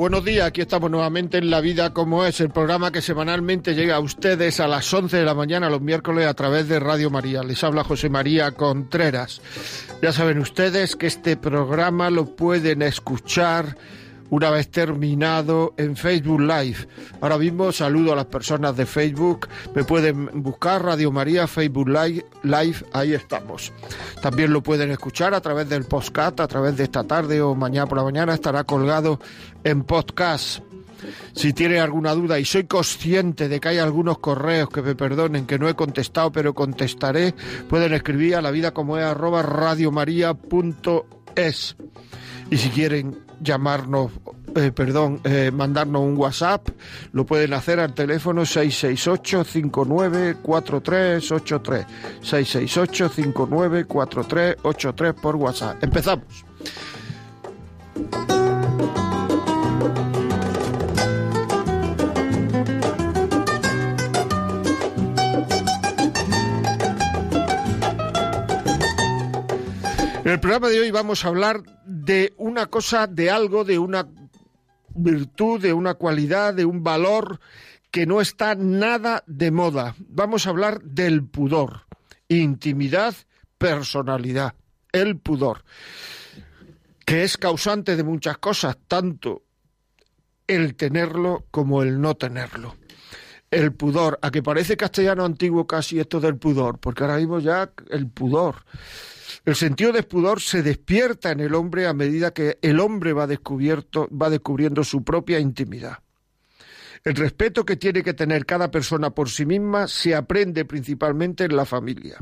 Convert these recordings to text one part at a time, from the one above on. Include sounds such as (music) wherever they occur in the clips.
Buenos días. Aquí estamos nuevamente en La Vida como es, el programa que semanalmente llega a ustedes a las 11 de la mañana los miércoles a través de Radio María. Les habla José María Contreras. Ya saben ustedes que este programa lo pueden escuchar una vez terminado en Facebook Live. Ahora mismo saludo a las personas de Facebook. Me pueden buscar Radio María Facebook Live, Live ahí estamos. También lo pueden escuchar a través del podcast, a través de esta tarde o mañana por la mañana estará colgado en podcast. Si tiene alguna duda y soy consciente de que hay algunos correos que me perdonen que no he contestado, pero contestaré, pueden escribir a la vida como es radiomaria.es. Y si quieren llamarnos, eh, perdón, eh, mandarnos un WhatsApp, lo pueden hacer al teléfono 668-594383. 668-594383 por WhatsApp. Empezamos. En el programa de hoy vamos a hablar de una cosa, de algo, de una virtud, de una cualidad, de un valor que no está nada de moda. Vamos a hablar del pudor, intimidad, personalidad, el pudor, que es causante de muchas cosas, tanto el tenerlo como el no tenerlo. El pudor, a que parece castellano antiguo casi esto del pudor, porque ahora mismo ya el pudor. El sentido de pudor se despierta en el hombre a medida que el hombre va, descubierto, va descubriendo su propia intimidad. El respeto que tiene que tener cada persona por sí misma se aprende principalmente en la familia.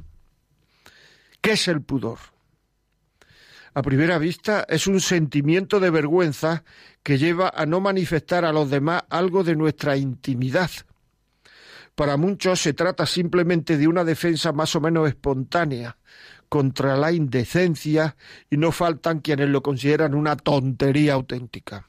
¿Qué es el pudor? A primera vista es un sentimiento de vergüenza que lleva a no manifestar a los demás algo de nuestra intimidad. Para muchos se trata simplemente de una defensa más o menos espontánea, contra la indecencia y no faltan quienes lo consideran una tontería auténtica.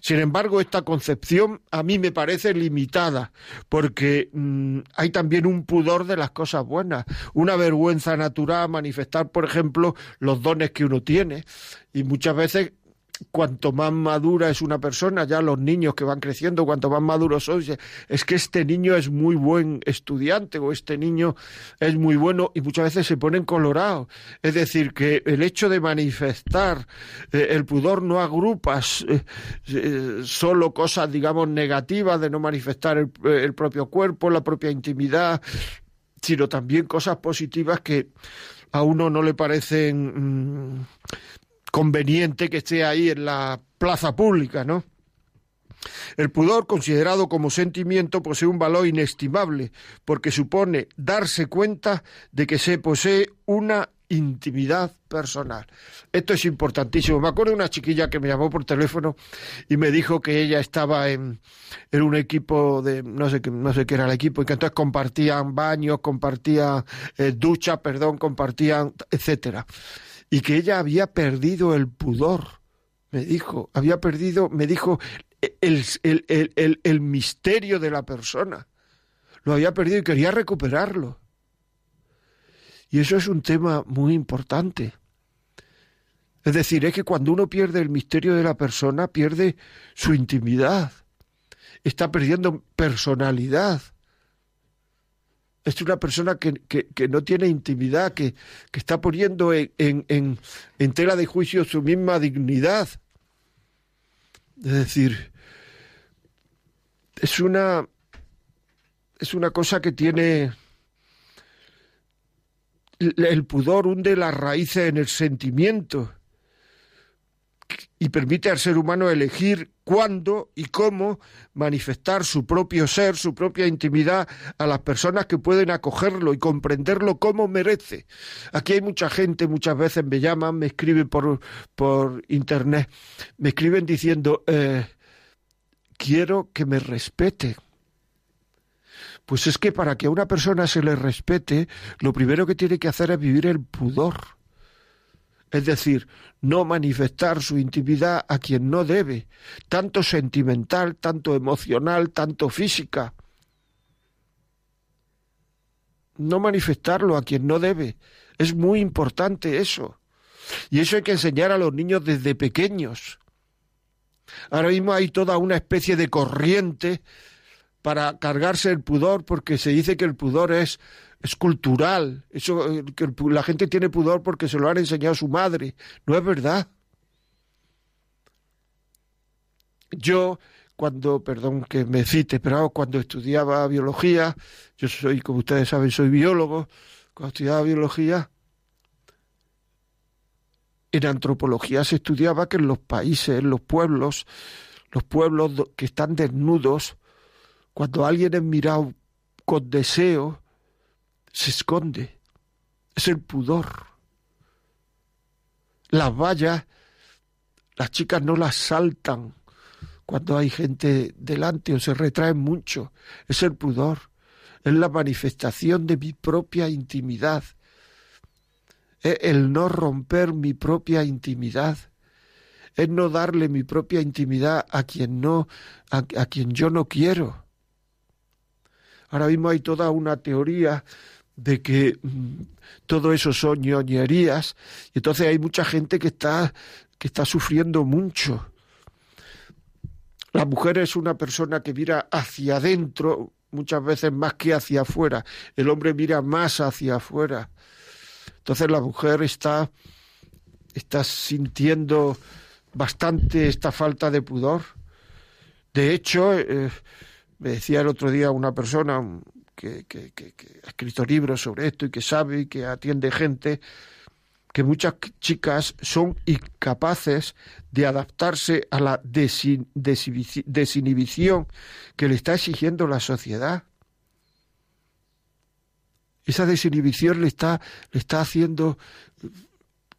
Sin embargo, esta concepción a mí me parece limitada, porque mm, hay también un pudor de las cosas buenas, una vergüenza natural manifestar, por ejemplo, los dones que uno tiene. Y muchas veces cuanto más madura es una persona, ya los niños que van creciendo, cuanto más maduros son, es que este niño es muy buen estudiante o este niño es muy bueno y muchas veces se ponen colorados. Es decir, que el hecho de manifestar eh, el pudor no agrupas eh, eh, solo cosas, digamos, negativas de no manifestar el, propio cuerpo, la propia intimidad, sino también cosas positivas que a uno no le parecen... Conveniente que esté ahí en la plaza pública, ¿no? El pudor, considerado como sentimiento, posee un valor inestimable, porque supone darse cuenta de que se posee una intimidad personal. Esto es importantísimo. Me acuerdo de una chiquilla que me llamó por teléfono y me dijo que ella estaba en, en un equipo de, no sé, no sé qué era el equipo, y que entonces compartían baños, compartían eh, ducha, perdón, compartían, etcétera y que ella había perdido el pudor, me dijo, había perdido, me dijo, el, el, el, misterio de la persona. Lo había perdido y quería recuperarlo. Y eso es un tema muy importante. Es decir, es que cuando uno pierde el misterio de la persona, pierde su intimidad. Está perdiendo personalidad es una persona que, no tiene intimidad, que, está poniendo en, en, tela de juicio su misma dignidad. Es decir, es una, es una cosa que tiene el pudor hunde las raíces en el sentimiento y permite al ser humano elegir cuándo y cómo manifestar su propio ser, su propia intimidad a las personas que pueden acogerlo y comprenderlo como merece. Aquí hay mucha gente, muchas veces me llaman, me escriben por, por internet, me escriben diciendo, eh, quiero que me respete. Pues es que para que a una persona se le respete, lo primero que tiene que hacer es vivir el pudor es decir, no manifestar su intimidad a quien no debe, tanto sentimental, tanto emocional, tanto física. No manifestarlo a quien no debe. Es muy importante eso. Y eso hay que enseñar a los niños desde pequeños. Ahora mismo hay toda una especie de corriente para cargarse el pudor, porque se dice que el pudor es cultural. Eso, eh, que la gente tiene pudor porque se lo han enseñado su madre. No es verdad. Yo, cuando, perdón que me cite, pero cuando estudiaba biología, yo soy, como ustedes saben, soy biólogo, cuando estudiaba biología, en antropología se estudiaba que en los países, en los pueblos, los pueblos que están desnudos, cuando alguien es mirado con deseo, se esconde. Es el pudor. Las vallas, las chicas no las saltan cuando hay gente delante o se retraen mucho. Es el pudor. Es la manifestación de mi propia intimidad. Es el no romper mi propia intimidad. Es no darle mi propia intimidad a quien no, a, a quien yo no quiero. Ahora mismo hay toda una teoría de que mm, todo eso son ñoñerías y entonces hay mucha gente que está que está sufriendo mucho. La mujer es una persona que mira hacia adentro muchas veces más que hacia afuera. El hombre mira más hacia afuera. Entonces la mujer está está sintiendo bastante esta falta de pudor. De hecho, eh, me decía el otro día una persona, que, ha escrito libros sobre esto y que sabe y que atiende gente, que muchas chicas son incapaces de adaptarse a la desinhibición que le está exigiendo la sociedad. Esa desinhibición le está, le está haciendo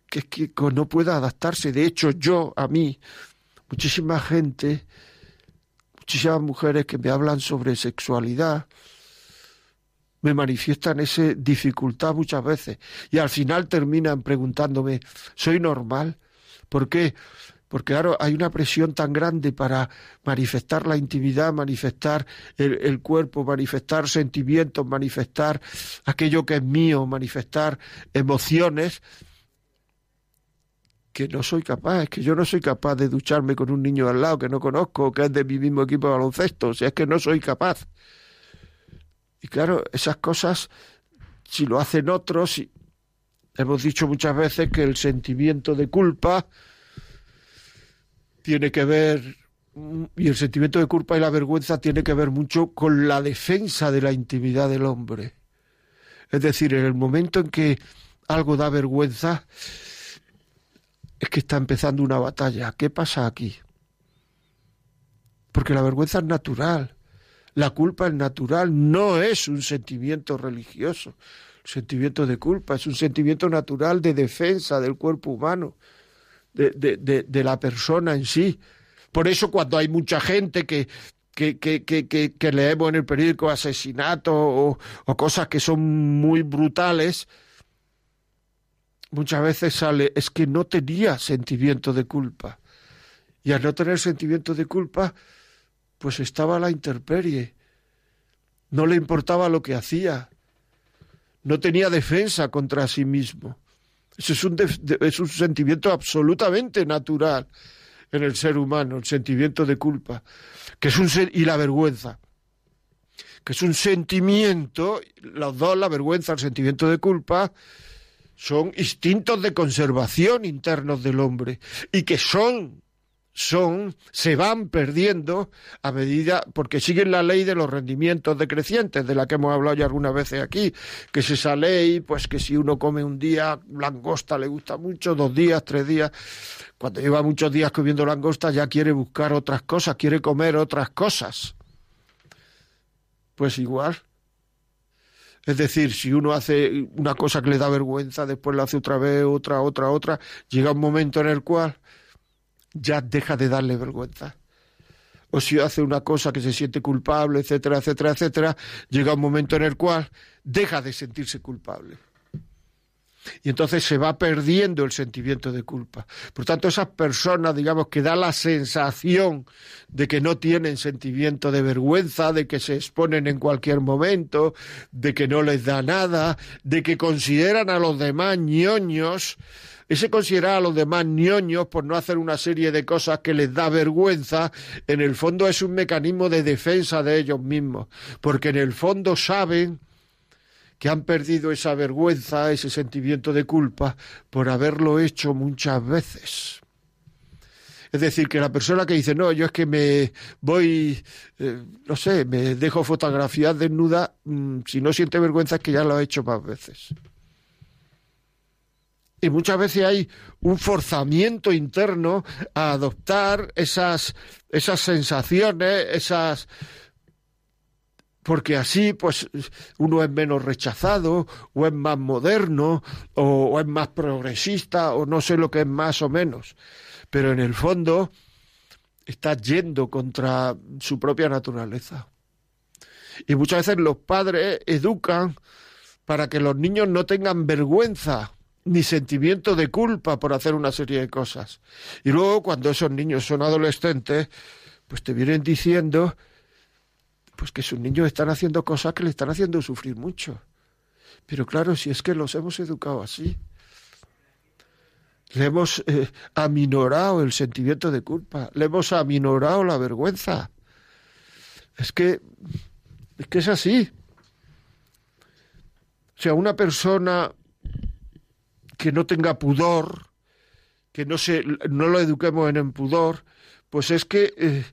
que, que no pueda adaptarse. De hecho, yo, a mí, muchísima gente, muchísimas mujeres que me hablan sobre sexualidad, me manifiestan esa dificultad muchas veces y al final terminan preguntándome, ¿soy normal? ¿Por qué? Porque claro, hay una presión tan grande para manifestar la intimidad, manifestar el, el, cuerpo, manifestar sentimientos, manifestar aquello que es mío, manifestar emociones, que no soy capaz, que yo no soy capaz de ducharme con un niño al lado que no conozco, que es de mi mismo equipo de baloncesto, o sea, es que no soy capaz. Y claro, esas cosas, si lo hacen otros, hemos dicho muchas veces que el sentimiento de culpa tiene que ver, y el sentimiento de culpa y la vergüenza tiene que ver mucho con la defensa de la intimidad del hombre. Es decir, en el momento en que algo da vergüenza, es que está empezando una batalla. ¿Qué pasa aquí? Porque la vergüenza es natural. La culpa es natural, no es un sentimiento religioso. El sentimiento de culpa es un sentimiento natural de defensa del cuerpo humano, de, de, de, la persona en sí. Por eso cuando hay mucha gente que, que, que, que, leemos en el periódico asesinatos o, cosas que son muy brutales, muchas veces sale, es que no tenía sentimiento de culpa. Y al no tener sentimiento de culpa, pues estaba la intemperie. No le importaba lo que hacía. No tenía defensa contra sí mismo. Eso es un, es un sentimiento absolutamente natural en el ser humano, el sentimiento de culpa, que es un y la vergüenza, que es un sentimiento, los dos, la vergüenza, el sentimiento de culpa, son instintos de conservación internos del hombre y que son son, se van perdiendo a medida, porque siguen la ley de los rendimientos decrecientes, de la que hemos hablado ya algunas veces aquí, que es esa ley, pues que si uno come un día langosta le gusta mucho, dos días, tres días, cuando lleva muchos días comiendo langosta ya quiere buscar otras cosas, quiere comer otras cosas. Pues igual. Es decir, si uno hace una cosa que le da vergüenza, después la hace otra vez, otra, otra, otra, llega un momento en el cual ya deja de darle vergüenza. O si hace una cosa que se siente culpable, etcétera, etcétera, etcétera, llega un momento en el cual deja de sentirse culpable. Y entonces se va perdiendo el sentimiento de culpa. Por tanto, esas personas, digamos, que da la sensación de que no tienen sentimiento de vergüenza, de que se exponen en cualquier momento, de que no les da nada, de que consideran a los demás ñoños, ese considerar a los demás ñoños por no hacer una serie de cosas que les da vergüenza, en el fondo es un mecanismo de defensa de ellos mismos, porque en el fondo saben que han perdido esa vergüenza, ese sentimiento de culpa por haberlo hecho muchas veces. Es decir, que la persona que dice, no, yo es que me voy, eh, no sé, me dejo fotografías desnuda, mm, si no siente vergüenza es que ya lo ha hecho más veces. Y muchas veces hay un forzamiento interno a adoptar esas, esas sensaciones, esas porque así pues uno es menos rechazado o es más moderno o, es más progresista o no sé lo que es más o menos pero en el fondo está yendo contra su propia naturaleza y muchas veces los padres educan para que los niños no tengan vergüenza ni sentimiento de culpa por hacer una serie de cosas. Y luego cuando esos niños son adolescentes, pues te vienen diciendo pues que sus niños están haciendo cosas que le están haciendo sufrir mucho. Pero claro, si es que los hemos educado así, le hemos eh, aminorado el sentimiento de culpa, le hemos aminorado la vergüenza. Es que es así. O sea, una persona que no tenga pudor, que no, se, no lo eduquemos en el pudor, pues es que eh,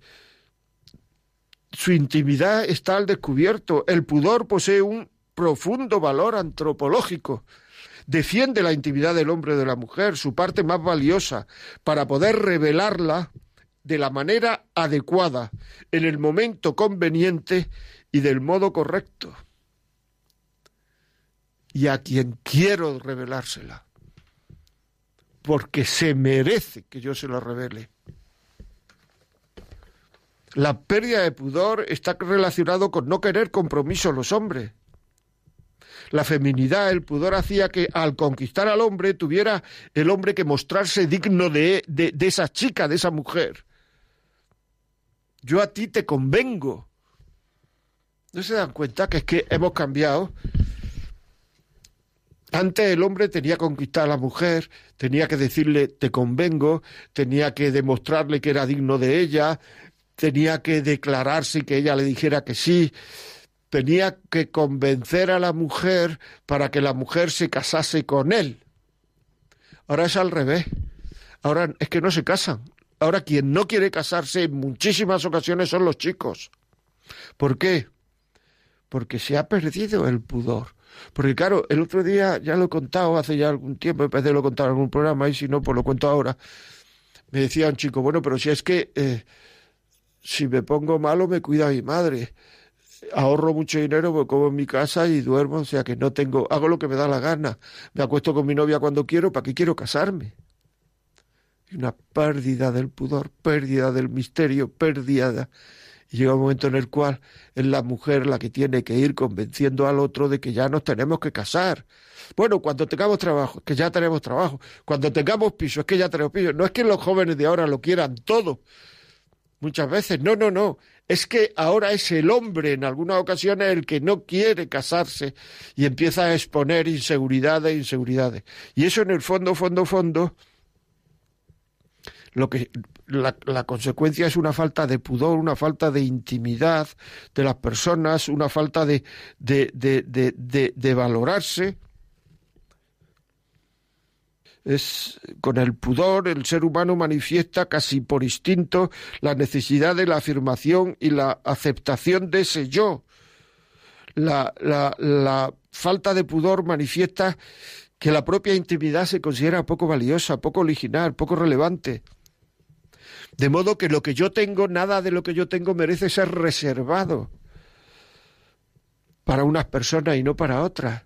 su intimidad está al descubierto. El pudor posee un profundo valor antropológico. Defiende la intimidad del hombre o de la mujer, su parte más valiosa, para poder revelarla de la manera adecuada, en el momento conveniente y del modo correcto. Y a quien quiero revelársela porque se merece que yo se lo revele. La pérdida de pudor está relacionado con no querer compromiso los hombres. La feminidad, el pudor hacía que al conquistar al hombre tuviera el hombre que mostrarse digno de, de, de esa chica, de esa mujer. Yo a ti te convengo. ¿No se dan cuenta que es que hemos cambiado? Antes el hombre tenía que conquistar a la mujer, tenía que decirle te convengo, tenía que demostrarle que era digno de ella, tenía que declararse y que ella le dijera que sí, tenía que convencer a la mujer para que la mujer se casase con él. Ahora es al revés. Ahora es que no se casan. Ahora quien no quiere casarse en muchísimas ocasiones son los chicos. ¿Por qué? Porque se ha perdido el pudor porque claro, el otro día ya lo he contado hace ya algún tiempo, empecé de lo contar en algún programa y si no, pues lo cuento ahora. Me decía un chico, bueno, pero si es que eh, si me pongo malo me cuida mi madre. Ahorro mucho dinero, me como en mi casa y duermo, o sea que no tengo, hago lo que me da la gana. Me acuesto con mi novia cuando quiero, ¿para qué quiero casarme? Una pérdida del pudor, pérdida del misterio, pérdida y llega un momento en el cual es la mujer la que tiene que ir convenciendo al otro de que ya nos tenemos que casar. Bueno, cuando tengamos trabajo, es que ya tenemos trabajo. Cuando tengamos piso, es que ya tenemos piso. No es que los jóvenes de ahora lo quieran todo. Muchas veces, no, no, no. Es que ahora es el hombre en algunas ocasiones el que no quiere casarse y empieza a exponer inseguridades, inseguridades. Y eso en el fondo, fondo, fondo, lo que la, consecuencia es una falta de pudor, una falta de intimidad de las personas, una falta de, de, de, de valorarse. Es con el pudor el ser humano manifiesta casi por instinto la necesidad de la afirmación y la aceptación de ese yo. La, la, la falta de pudor manifiesta que la propia intimidad se considera poco valiosa, poco original, poco relevante. De modo que lo que yo tengo, nada de lo que yo tengo merece ser reservado para unas personas y no para otras.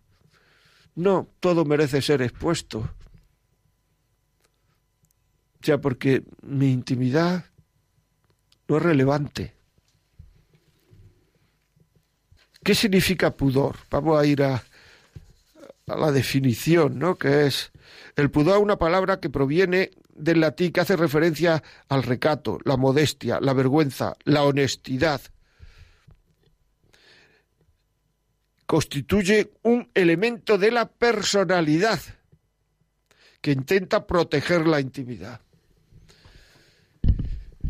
No, todo merece ser expuesto. Porque mi intimidad no es relevante. ¿Qué significa pudor? Vamos a ir a, a la definición, ¿no? Que es el pudor, una palabra que proviene del latín que hace referencia al recato, la modestia, la vergüenza, la honestidad. Constituye un elemento de la personalidad que intenta proteger la intimidad.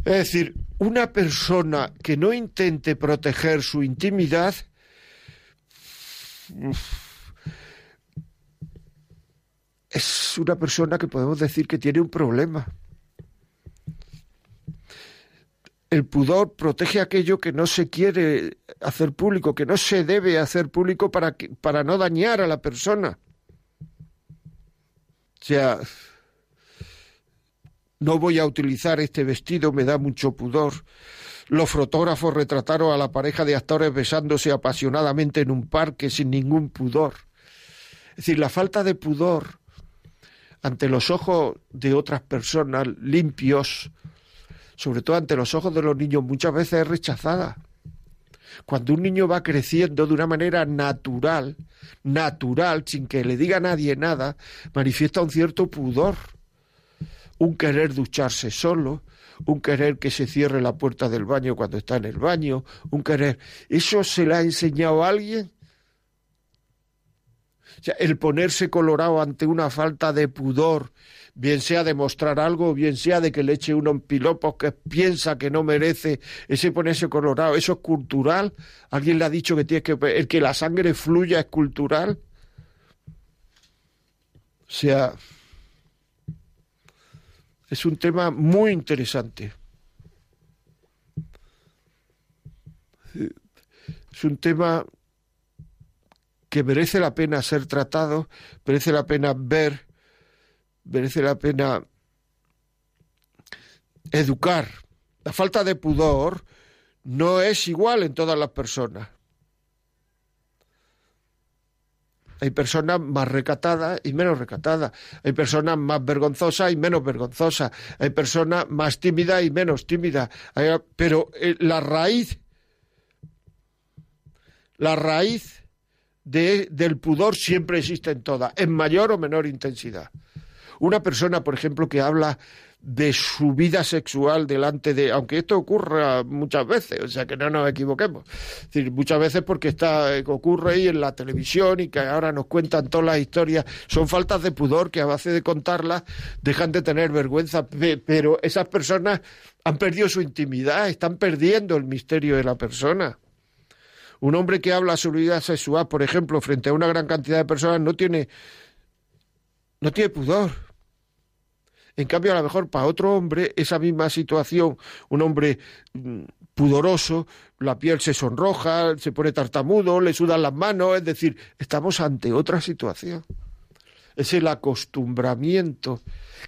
Es decir, una persona que no intente proteger su intimidad es una persona que podemos decir que tiene un problema. El pudor protege aquello que no se quiere hacer público, que no se debe hacer público para, para no dañar a la persona. O sea, no voy a utilizar este vestido, me da mucho pudor. Los fotógrafos retrataron a la pareja de actores besándose apasionadamente en un parque sin ningún pudor. Es decir, la falta de pudor ante los ojos de otras personas limpios, sobre todo ante los ojos de los niños, muchas veces es rechazada. Cuando un niño va creciendo de una manera natural, natural, sin que le diga a nadie nada, manifiesta un cierto pudor, un querer ducharse solo, un querer que se cierre la puerta del baño cuando está en el baño, un querer. ¿Eso se le ha enseñado a alguien? el ponerse colorado ante una falta de pudor, bien sea de mostrar algo, bien sea de que le eche uno en pilopos que piensa que no merece ese ponerse colorado, eso es cultural. Alguien le ha dicho que tiene que el que la sangre fluya es cultural. O sea, es un tema muy interesante. Es un tema que merece la pena ser tratado, merece la pena ver, merece la pena educar. La falta de pudor no es igual en todas las personas. Hay personas más recatadas y menos recatadas. Hay personas más vergonzosas y menos vergonzosas. Hay personas más tímidas y menos tímidas. Pero eh, la raíz, la raíz del pudor siempre existe en todas, en mayor o menor intensidad. Una persona, por ejemplo, que habla de su vida sexual delante de, aunque esto ocurra muchas veces, o sea que no nos equivoquemos, es decir, muchas veces porque está, eh, ocurre ahí en la televisión y que ahora nos cuentan todas las historias, son faltas de pudor que a base de contarlas dejan de tener vergüenza, pero esas personas han perdido su intimidad, están perdiendo el misterio de la persona. Un hombre que habla sobre vida sexual, por ejemplo, frente a una gran cantidad de personas, no tiene, no tiene pudor. En cambio, a lo mejor para otro hombre, esa misma situación, un hombre mm, pudoroso, la piel se sonroja, se pone tartamudo, le sudan las manos, es decir, estamos ante otra situación es el acostumbramiento,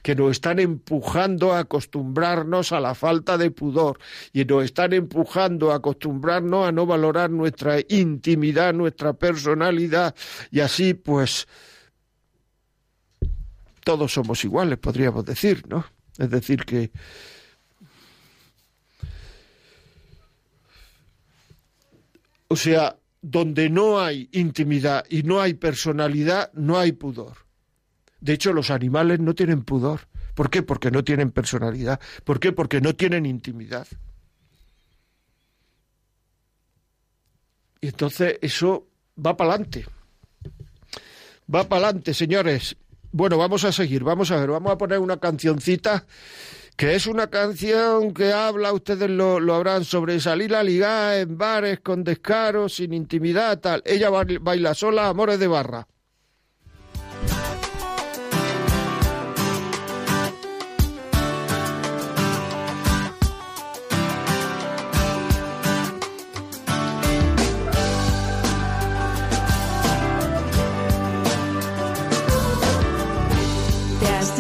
que nos están empujando a acostumbrarnos a la falta de pudor y nos están empujando a acostumbrarnos a no valorar nuestra intimidad, nuestra personalidad y así pues todos somos iguales, podríamos decir, ¿no? Es decir que o sea, donde no hay intimidad y no hay personalidad, no hay pudor. De hecho, los animales no tienen pudor. ¿Por qué? Porque no tienen personalidad. ¿Por qué? Porque no tienen intimidad. Y entonces eso va para adelante. Va para adelante, señores. Bueno, vamos a seguir, vamos a ver, vamos a poner una cancioncita que es una canción que habla, ustedes lo, lo habrán, sobre salir a ligar en bares con descaro, sin intimidad, tal. Ella baila sola, amores de barra.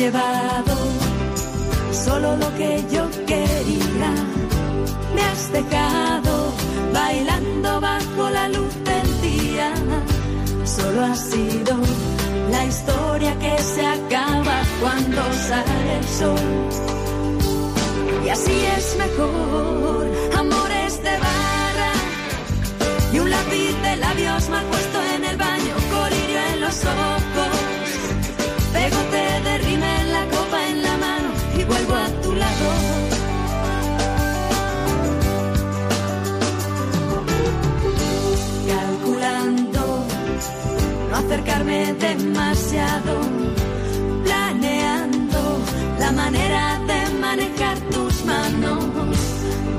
Llevado solo lo que yo quería. Me has dejado bailando bajo la luz del día. Solo ha sido la historia que se acaba cuando sale el sol. Y así es mejor, amores de barra y un lápiz de labios mal puesto demasiado, planeando la manera de manejar tus manos.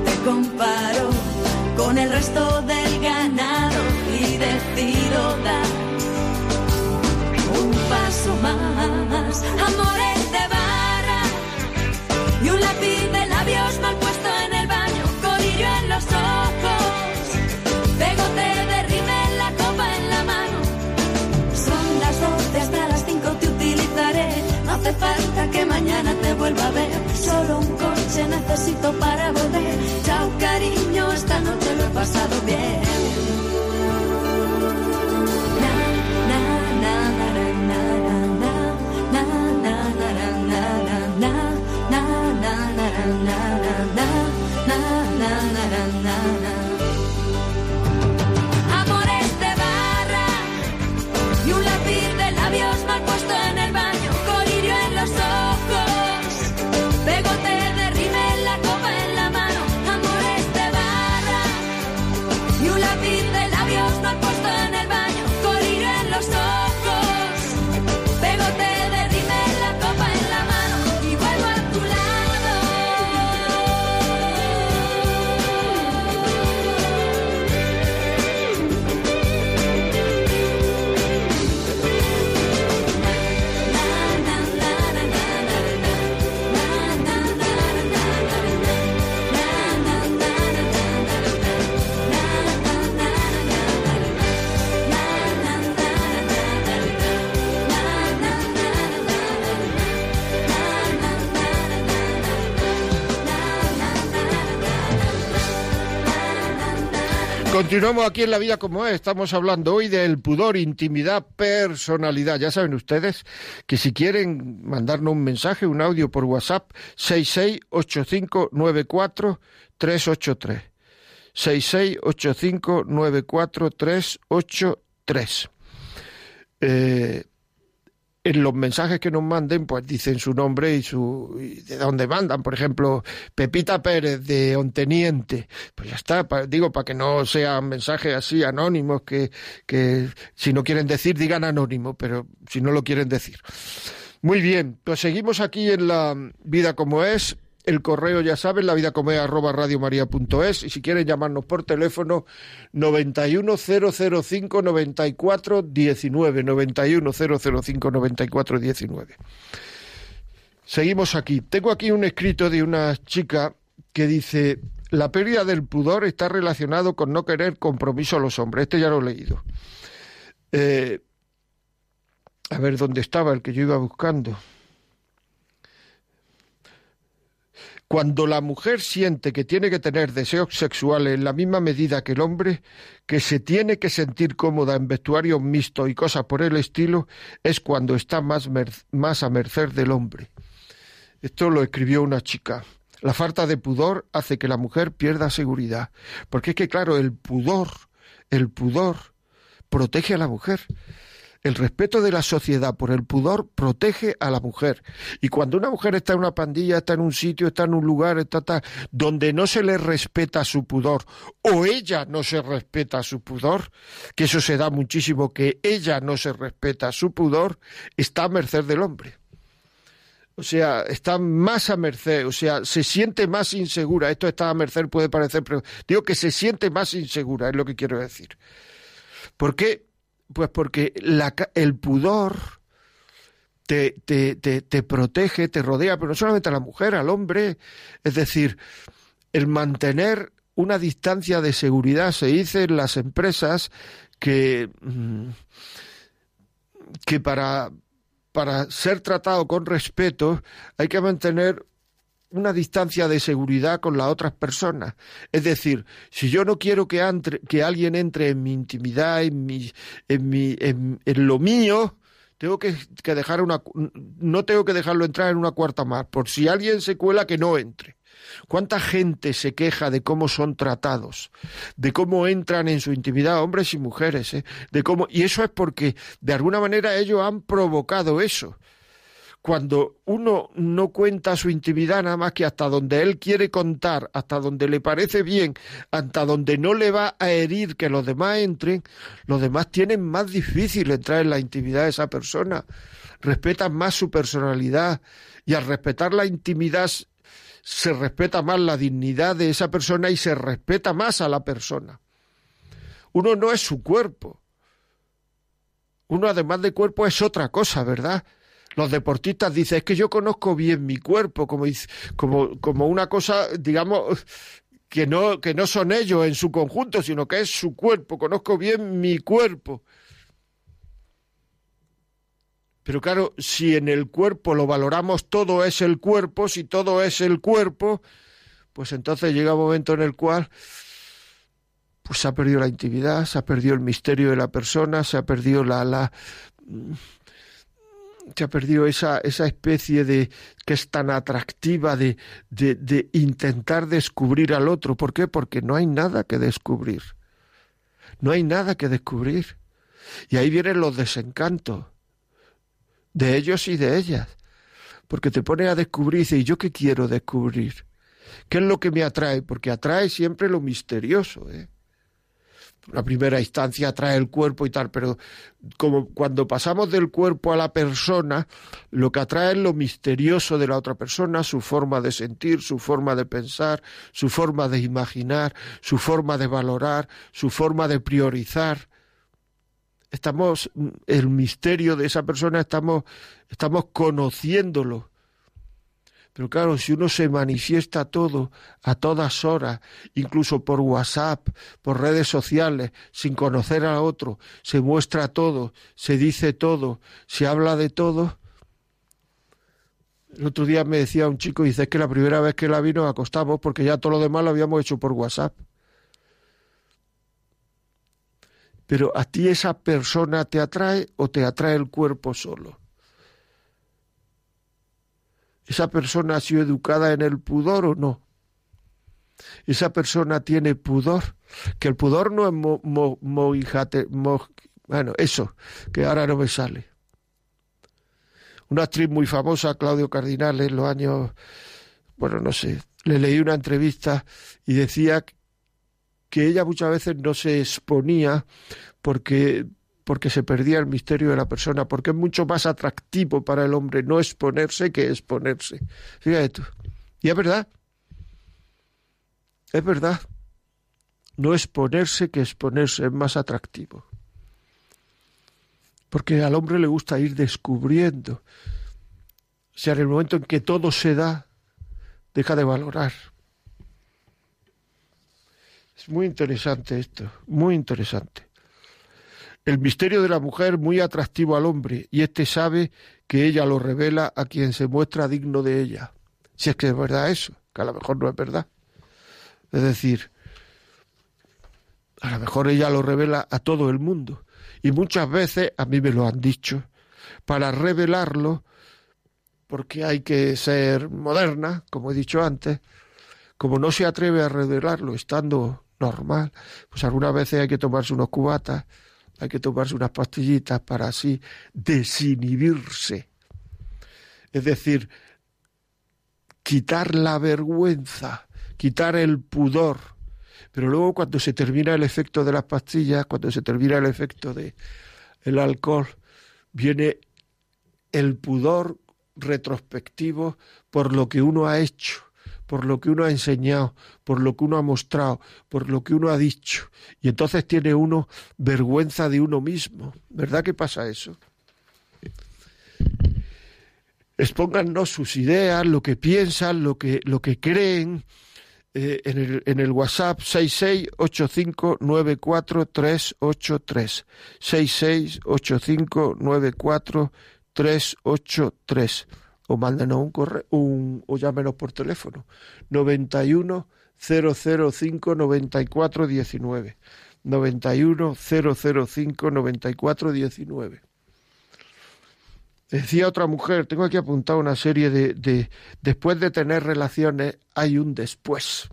Te comparo con el resto del ganado y decido dar un paso más. Amores de barra y un lápiz hace falta que mañana te vuelva a ver. Solo un coche necesito para volver. Chao cariño, esta noche lo he pasado bien. Continuamos aquí en la vida como es. Estamos hablando hoy del pudor, intimidad, personalidad. Ya saben ustedes que si quieren mandarnos un mensaje, un audio por WhatsApp, 668594383. 668594383. Eh, en los mensajes que nos manden, pues dicen su nombre y su y de dónde mandan. Por ejemplo, Pepita Pérez de Onteniente. Pues ya está, digo, para que no sean mensajes así anónimos que, que si no quieren decir, digan anónimo, pero si no lo quieren decir. Muy bien, pues seguimos aquí en la vida como es. El correo, ya saben, la vida arroba radiomaria.es. Y si quieren llamarnos por teléfono, 91005 94 19. 91005 94 19. Seguimos aquí. Tengo aquí un escrito de una chica que dice: La pérdida del pudor está relacionado con no querer compromiso a los hombres. Este ya lo he leído. Eh, a ver dónde estaba el que yo iba buscando. Cuando la mujer siente que tiene que tener deseos sexuales en la misma medida que el hombre, que se tiene que sentir cómoda en vestuarios mixtos y cosas por el estilo, es cuando está más, más a merced del hombre. Esto lo escribió una chica. La falta de pudor hace que la mujer pierda seguridad. Porque es que, claro, el pudor, el pudor protege a la mujer. El respeto de la sociedad por el pudor protege a la mujer. Y cuando una mujer está en una pandilla, está en un sitio, está en un lugar, está, está, donde no se le respeta su pudor, o ella no se respeta su pudor, que eso se da muchísimo, que ella no se respeta su pudor, está a merced del hombre. O sea, está más a merced, o sea, se siente más insegura. Esto está a merced puede parecer, pero digo que se siente más insegura, es lo que quiero decir. ¿Por qué? Pues porque el pudor te, te, te, te protege, te rodea, pero no solamente a la mujer, al hombre. Es decir, el mantener una distancia de seguridad, se dice en las empresas que, mm, que para para ser tratado con respeto hay que mantener una distancia de seguridad con las otras personas. Es decir, si yo no quiero que, que alguien entre en mi intimidad, en, mi, en, mi, en, lo mío, tengo que, que, dejar una, no tengo que dejarlo entrar en una cuarta más. Por si alguien se cuela, que no entre. ¿Cuánta gente se queja de cómo son tratados, de cómo entran en su intimidad hombres y mujeres, ¿eh? de cómo y eso es porque de alguna manera ellos han provocado eso cuando uno no cuenta su intimidad nada más que hasta donde él quiere contar, hasta donde le parece bien, hasta donde no le va a herir que los demás entren, los demás tienen más difícil entrar en la intimidad de esa persona, respetan más su personalidad y al respetar la intimidad se respeta más la dignidad de esa persona y se respeta más a la persona. Uno no es su cuerpo. Uno además de cuerpo es otra cosa, ¿verdad? Los deportistas dicen, es que yo conozco bien mi cuerpo, como, como, como una cosa, digamos, que no, que no son ellos en su conjunto, sino que es su cuerpo, conozco bien mi cuerpo. Pero claro, si en el cuerpo lo valoramos todo es el cuerpo, si todo es el cuerpo, pues entonces llega un momento en el cual pues se ha perdido la intimidad, se ha perdido el misterio de la persona, se ha perdido la, la se ha perdido esa, esa especie de que es tan atractiva de, de, intentar descubrir al otro. ¿Por qué? Porque no hay nada que descubrir. No hay nada que descubrir. Y ahí vienen los desencantos de ellos y de ellas. Porque te pone a descubrir y dices, ¿y yo qué quiero descubrir? ¿Qué es lo que me atrae? Porque atrae siempre lo misterioso. ¿eh? La primera instancia trae el cuerpo y tal, pero como cuando pasamos del cuerpo a la persona, lo que atrae es lo misterioso de la otra persona, su forma de sentir, su forma de pensar, su forma de imaginar, su forma de valorar, su forma de priorizar. Estamos, el misterio de esa persona, estamos, estamos conociéndolo pero claro, si uno se manifiesta todo a todas horas, incluso por WhatsApp, por redes sociales, sin conocer a otro, se muestra todo, se dice todo, se habla de todo. El otro día me decía un chico, dice que la primera vez que la vino nos acostamos porque ya todo lo demás lo habíamos hecho por WhatsApp. Pero a ti esa persona te atrae o te atrae el cuerpo solo esa persona ha sido educada en el pudor o no. Esa persona tiene pudor, que el pudor no es mo, bueno, eso, que ahora no me sale. Una actriz muy famosa, Claudio Cardinal, en los años, bueno, no sé, le leí una entrevista y decía que ella muchas veces no se exponía porque porque se perdía el misterio de la persona, porque es mucho más atractivo para el hombre no exponerse que exponerse. Fíjate tú. Y es verdad. Es verdad. No exponerse que exponerse es más atractivo. Porque al hombre le gusta ir descubriendo. O sea, en el momento en que todo se da, deja de valorar. Es muy interesante esto, muy interesante. El misterio de la mujer muy atractivo al hombre, y éste sabe que ella lo revela a quien se muestra digno de ella. Si es que es verdad eso, que a lo mejor no es verdad. Es decir, a lo mejor ella lo revela a todo el mundo. Y muchas veces, a mí me lo han dicho, para revelarlo, porque hay que ser moderna, como he dicho antes, como no se atreve a revelarlo estando normal, pues algunas veces hay que tomarse unos cubatas hay que tomarse unas pastillitas para así desinhibirse. Es decir, quitar la vergüenza, quitar el pudor. Pero luego cuando se termina el efecto de las pastillas, cuando se termina el efecto de el alcohol, viene el pudor retrospectivo por lo que uno ha hecho por lo que uno ha enseñado, por lo que uno ha mostrado, por lo que uno ha dicho. Y entonces tiene uno vergüenza de uno mismo. ¿Verdad que pasa eso? Expónganos sus ideas, lo que piensan, lo que, lo que creen. Eh, en, el, en el WhatsApp 6685943383. 6685943383. 383 o mándenos un correo un, o llámenos por teléfono. 91 005 94 19 91 005 94 19 Decía otra mujer, tengo aquí apuntado una serie de, de después de tener relaciones hay un después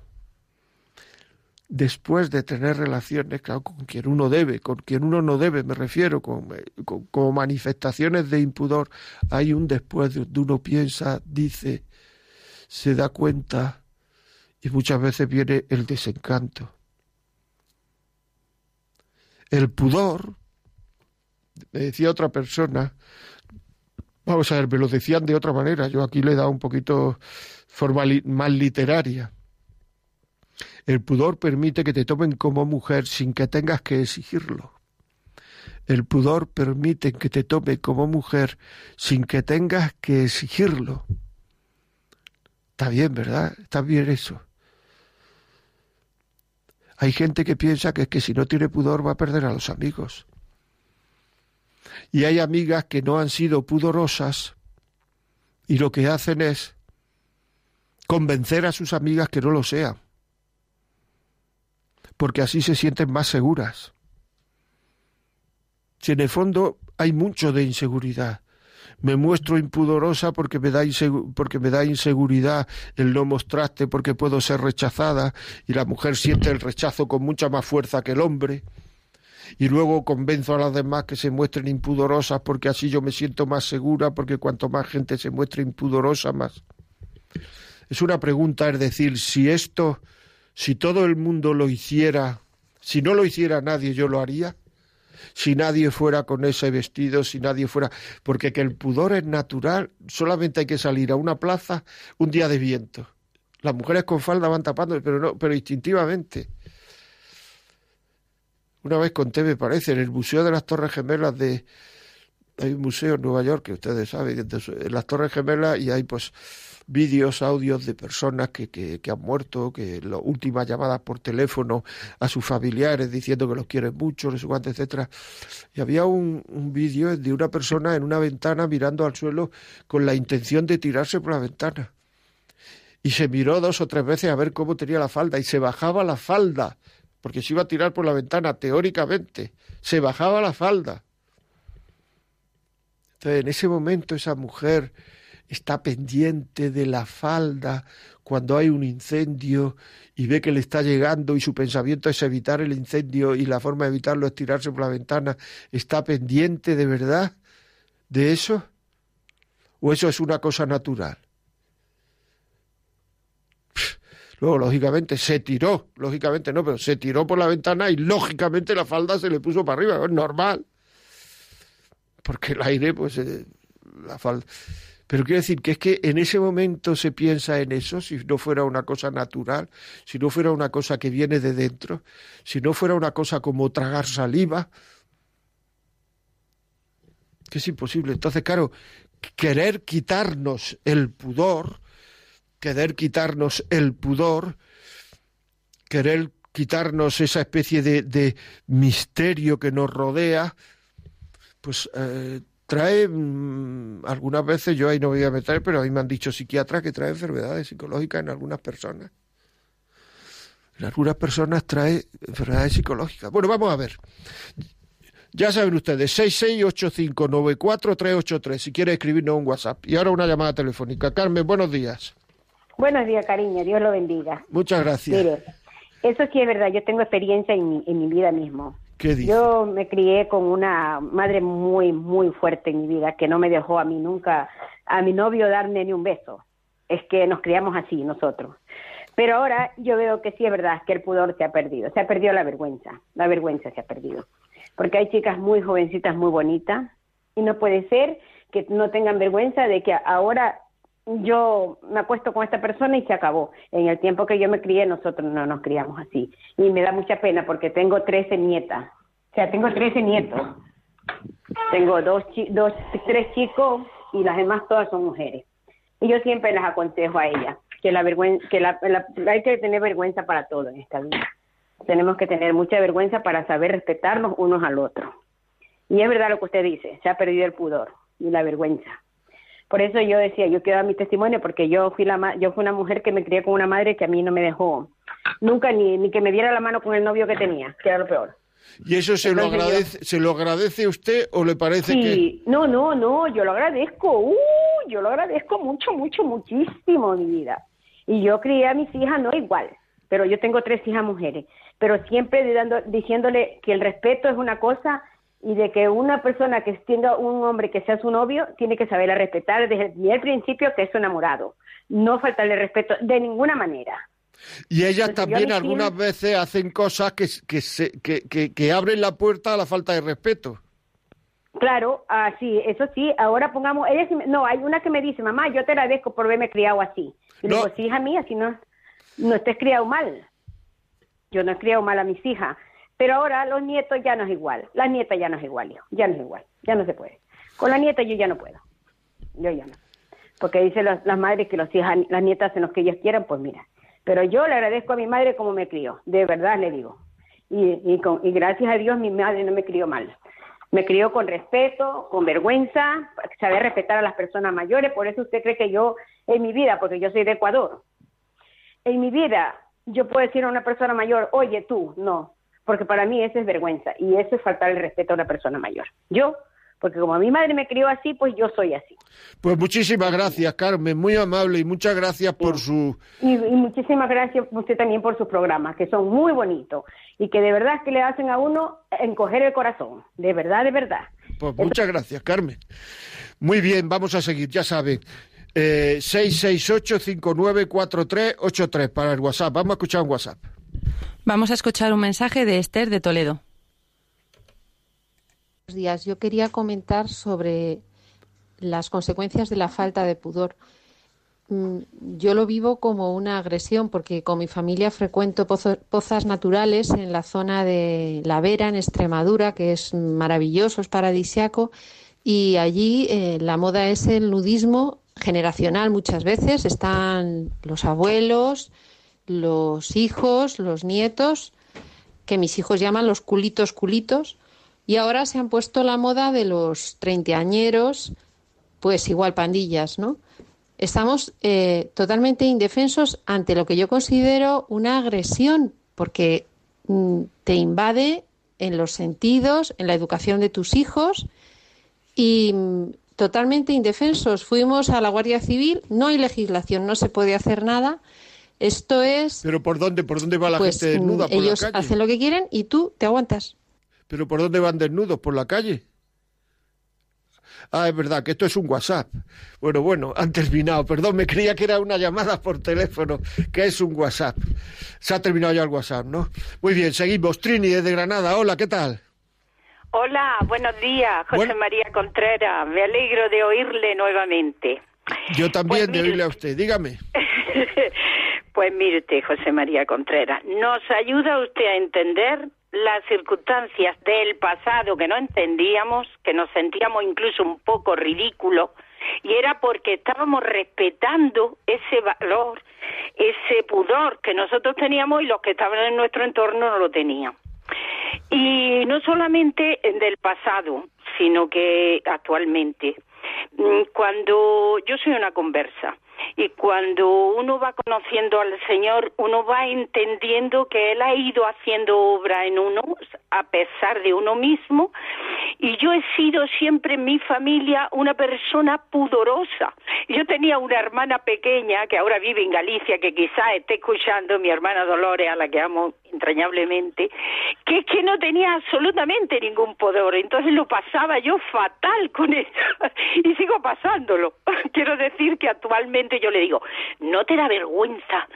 después de tener relaciones, con quien uno debe, con quien uno no debe, me refiero, con, eh, como manifestaciones de impudor, hay un después de uno piensa, dice, se da cuenta y muchas veces viene el desencanto. El pudor, me decía otra persona, vamos a ver, me lo decían de otra manera, yo aquí le he dado un poquito forma más literaria el pudor permite que te tomen como mujer sin que tengas que exigirlo. El pudor permite que te tome como mujer sin que tengas que exigirlo. Está bien, ¿verdad? Está bien eso. Hay gente que piensa que que si no tiene pudor va a perder a los amigos. Y hay amigas que no han sido pudorosas y lo que hacen es convencer a sus amigas que no lo sean porque así se sienten más seguras. Si en el fondo hay mucho de inseguridad, me muestro impudorosa porque me, da porque me da inseguridad el no mostrarte porque puedo ser rechazada y la mujer siente el rechazo con mucha más fuerza que el hombre y luego convenzo a las demás que se muestren impudorosas porque así yo me siento más segura porque cuanto más gente se muestre impudorosa más. Es una pregunta, es decir, si esto si todo el mundo lo hiciera, si no lo hiciera nadie, yo lo haría. Si nadie fuera con ese vestido, si nadie fuera. Porque que el pudor es natural, solamente hay que salir a una plaza un día de viento. Las mujeres con falda van tapando, pero no, pero instintivamente. Una vez conté, me parece, en el Museo de las Torres Gemelas de, hay un museo en Nueva York que ustedes saben, en las Torres Gemelas y hay pues vídeos, audios de personas que, que, han muerto, que las últimas llamadas por teléfono a sus familiares diciendo que los quieren mucho, no sé cuánto, etcétera. Y había un, un vídeo de una persona en una ventana mirando al suelo con la intención de tirarse por la ventana. Y se miró dos o tres veces a ver cómo tenía la falda y se bajaba la falda, porque se iba a tirar por la ventana, teóricamente. Se bajaba la falda. Entonces, en ese momento esa mujer está pendiente de la falda cuando hay un incendio y ve que le está llegando y su pensamiento es evitar el incendio y la forma de evitarlo es tirarse por la ventana, ¿está pendiente de verdad de eso? ¿O eso es una cosa natural? Luego, lógicamente, se tiró, lógicamente no, pero se tiró por la ventana y lógicamente la falda se le puso para arriba, es normal. Porque el aire, pues, eh, la falda. Pero quiero decir que es que en ese momento se piensa en eso, si no fuera una cosa natural, si no fuera una cosa que viene de dentro, si no fuera una cosa como tragar saliva, que es imposible. Entonces, claro, querer quitarnos el pudor, querer quitarnos el pudor, querer quitarnos esa especie de, misterio que nos rodea, pues eh, trae mm, algunas veces, yo ahí no voy a meter, pero a mí me han dicho psiquiatras que trae enfermedades psicológicas en algunas personas. En algunas personas trae enfermedades psicológicas. Bueno, vamos a ver. Ya saben ustedes, 668594383, si quiere escribirnos un WhatsApp. Y ahora una llamada telefónica. Carmen, buenos días. Buenos días, cariño. Dios lo bendiga. Muchas gracias. Mire, eso sí es verdad. Yo tengo experiencia en mi, en mi vida mismo. ¿Qué Yo me crié con una madre muy, muy fuerte en mi vida, que no me dejó a mí nunca, a mi novio darme ni un beso. Es que nos criamos así nosotros. Pero ahora yo veo que sí es verdad que el pudor se ha perdido, se ha perdido la vergüenza, la vergüenza se ha perdido. Porque hay chicas muy jovencitas, muy bonitas, y no puede ser que no tengan vergüenza de que ahora yo me acuesto con esta persona y se acabó. En el tiempo que yo me crié, nosotros no nos criamos así. Y me da mucha pena porque tengo 13 nietas. O sea, tengo 13 nietos. Tengo dos, dos, tres chicos y las demás todas son mujeres. Y yo siempre las aconsejo a ellas que la que la, hay que tener vergüenza para todo en esta vida. Tenemos que tener mucha vergüenza para saber respetarnos unos al otro. Y es verdad lo que usted dice, se ha perdido el pudor y la vergüenza. Por eso yo decía, yo quiero dar mi testimonio porque yo fui la yo fui una mujer que me crié con una madre que a mí no me dejó nunca ni, ni que me diera la mano con el novio que tenía, que era lo peor. ¿Y eso se lo agradece se lo agradece usted o le parece sí. que No, no, no, yo lo agradezco. Uh, yo lo agradezco mucho, mucho, muchísimo mi vida. Y yo crié a mis hijas no igual, pero yo tengo tres hijas mujeres, pero siempre dando, diciéndole que el respeto es una cosa y de que una persona que tenga un hombre que sea su novio tiene que saber respetar desde el principio que es su enamorado. No faltarle respeto de ninguna manera. Y ellas también algunas veces hacen cosas que, que, se, que, que, abren la puerta a la falta de respeto. Claro, así, eso sí. Ahora pongamos, ella no, hay una que me dice, mamá, yo te agradezco por haberme criado así. Y no. digo, sí, hija mía, si no, no estés criado mal. Yo no he criado mal a mis hijas. Pero ahora los nietos ya no es igual. La nieta ya no es igual, hijo. Ya no es igual. Ya no se puede. Con la nieta yo ya no puedo. Yo ya no. Porque dicen las, madres que los hijas, las nietas hacen los que ellos quieran, pues mira. Pero yo le agradezco a mi madre como me crió. De verdad le digo. Y, y, con, y gracias a Dios mi madre no me crió mal. Me crió con respeto, con vergüenza, saber respetar a las personas mayores. Por eso usted cree que yo, en mi vida, porque yo soy de Ecuador, en mi vida yo puedo decir a una persona mayor, oye tú, no, porque para mí eso es vergüenza y eso es faltar el respeto a una persona mayor. Yo, porque como mi madre me crió así, pues yo soy así. Pues muchísimas gracias, Carmen, muy amable y muchas gracias por su... Y, muchísimas gracias usted también por sus programas, que son muy bonitos y que de verdad que le hacen a uno encoger el corazón, de verdad, de verdad. Pues muchas gracias, Carmen. Muy bien, vamos a seguir, ya saben. Eh, 668-594383 para el WhatsApp. Vamos a escuchar un WhatsApp. Vamos a escuchar un mensaje de Esther de Toledo. Buenos días. Yo quería comentar sobre las consecuencias de la falta de pudor. Mm, yo lo vivo como una agresión porque con mi familia frecuento pozas naturales en la zona de La Vera, en Extremadura, que es maravilloso, es paradisiaco, y allí eh, la moda es el nudismo generacional muchas veces. Están los abuelos, los hijos, los nietos, que mis hijos llaman los culitos culitos, y ahora se han puesto la moda de los treintañeros, pues igual pandillas, ¿no? Estamos eh, totalmente indefensos ante lo que yo considero una agresión, porque mm, te invade en los sentidos, en la educación de tus hijos, y mm, totalmente indefensos. Fuimos a la Guardia Civil, no hay legislación, no se puede hacer nada, esto es. ¿Pero por dónde? ¿Por dónde va la pues, gente desnuda? Por ellos la calle? hacen lo que quieren y tú te aguantas. ¿Pero por dónde van desnudos? ¿Por la calle? Ah, es verdad, que esto es un WhatsApp. Bueno, bueno, han terminado. Perdón, me creía que era una llamada por teléfono, que es un WhatsApp. Se ha terminado ya el WhatsApp, ¿no? Muy bien, seguimos. Trini, desde Granada. Hola, ¿qué tal? Hola, buenos días, José María Contreras. Me alegro de oírle nuevamente. Yo también pues de oírle a usted. Dígame. (laughs) Pues mire usted, José María Contreras, nos ayuda usted a entender las circunstancias del pasado que no entendíamos, que nos sentíamos incluso un poco ridículos, y era porque estábamos respetando ese valor, ese pudor que nosotros teníamos y los que estaban en nuestro entorno no lo tenían. Y no solamente del pasado, sino que actualmente. Mm, cuando yo soy una conversa, y cuando uno va conociendo al Señor, uno va entendiendo que Él ha ido haciendo obra en uno a pesar de uno mismo. Y yo he sido siempre en mi familia una persona pudorosa. Yo tenía una hermana pequeña que ahora vive en Galicia, que quizá esté escuchando, mi hermana Dolores, a la que amo entrañablemente, que es que no tenía absolutamente ningún pudor. Entonces lo pasaba yo fatal con ella y sigo pasándolo. (laughs) Quiero decir que actualmente yo le digo, no te da vergüenza,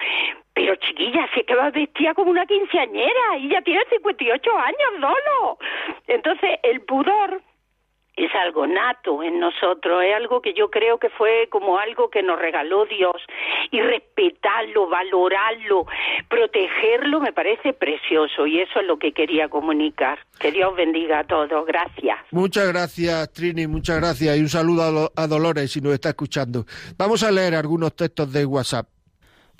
pero chiquilla, si es que vas vestida como una quinceañera y ya tiene 58 años, Dolo. Entonces, el pudor es algo nato en nosotros, es algo que yo creo que fue como algo que nos regaló Dios y respetarlo, valorarlo, protegerlo me parece precioso y eso es lo que quería comunicar. Que Dios bendiga a todos, gracias. Muchas gracias Trini, muchas gracias y un saludo a, Dolores si nos está escuchando. Vamos a leer algunos textos de WhatsApp.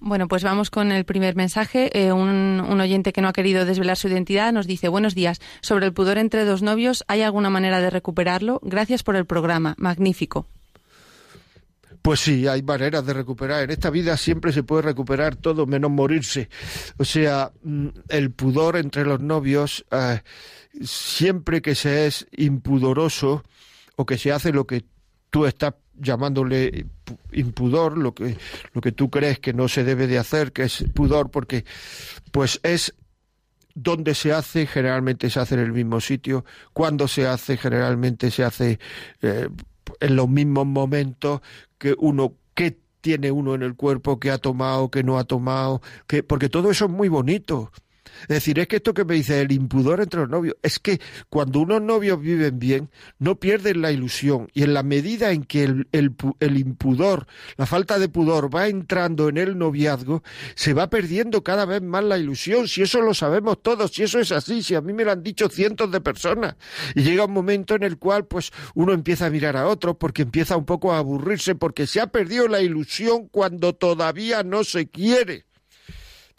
Bueno, pues vamos con el primer mensaje. Eh, un, oyente que no ha querido desvelar su identidad nos dice, buenos días, sobre el pudor entre dos novios, ¿hay alguna manera de recuperarlo? Gracias por el programa, magnífico. Pues sí, hay maneras de recuperar. En esta vida siempre se puede recuperar todo menos morirse. O sea, mm, el pudor entre los novios, eh, siempre que se es impudoroso o que se hace lo que tú estás llamándole impudor, lo que, lo que tú crees que no se debe de hacer, que es pudor, porque pues es donde se hace, generalmente se hace en el mismo sitio, cuando se hace, generalmente se hace eh, en los mismos momentos que uno que tiene uno en el cuerpo, que ha tomado, que no ha tomado, que porque todo eso es muy bonito. Es decir, es que esto que me dice el impudor entre los novios, es que cuando unos novios viven bien, no pierden la ilusión. Y en la medida en que el, el, impudor, la falta de pudor va entrando en el noviazgo, se va perdiendo cada vez más la ilusión. Si eso lo sabemos todos, si eso es así, si a mí me lo han dicho cientos de personas. Y llega un momento en el cual, pues, uno empieza a mirar a otro porque empieza un poco a aburrirse, porque se ha perdido la ilusión cuando todavía no se quiere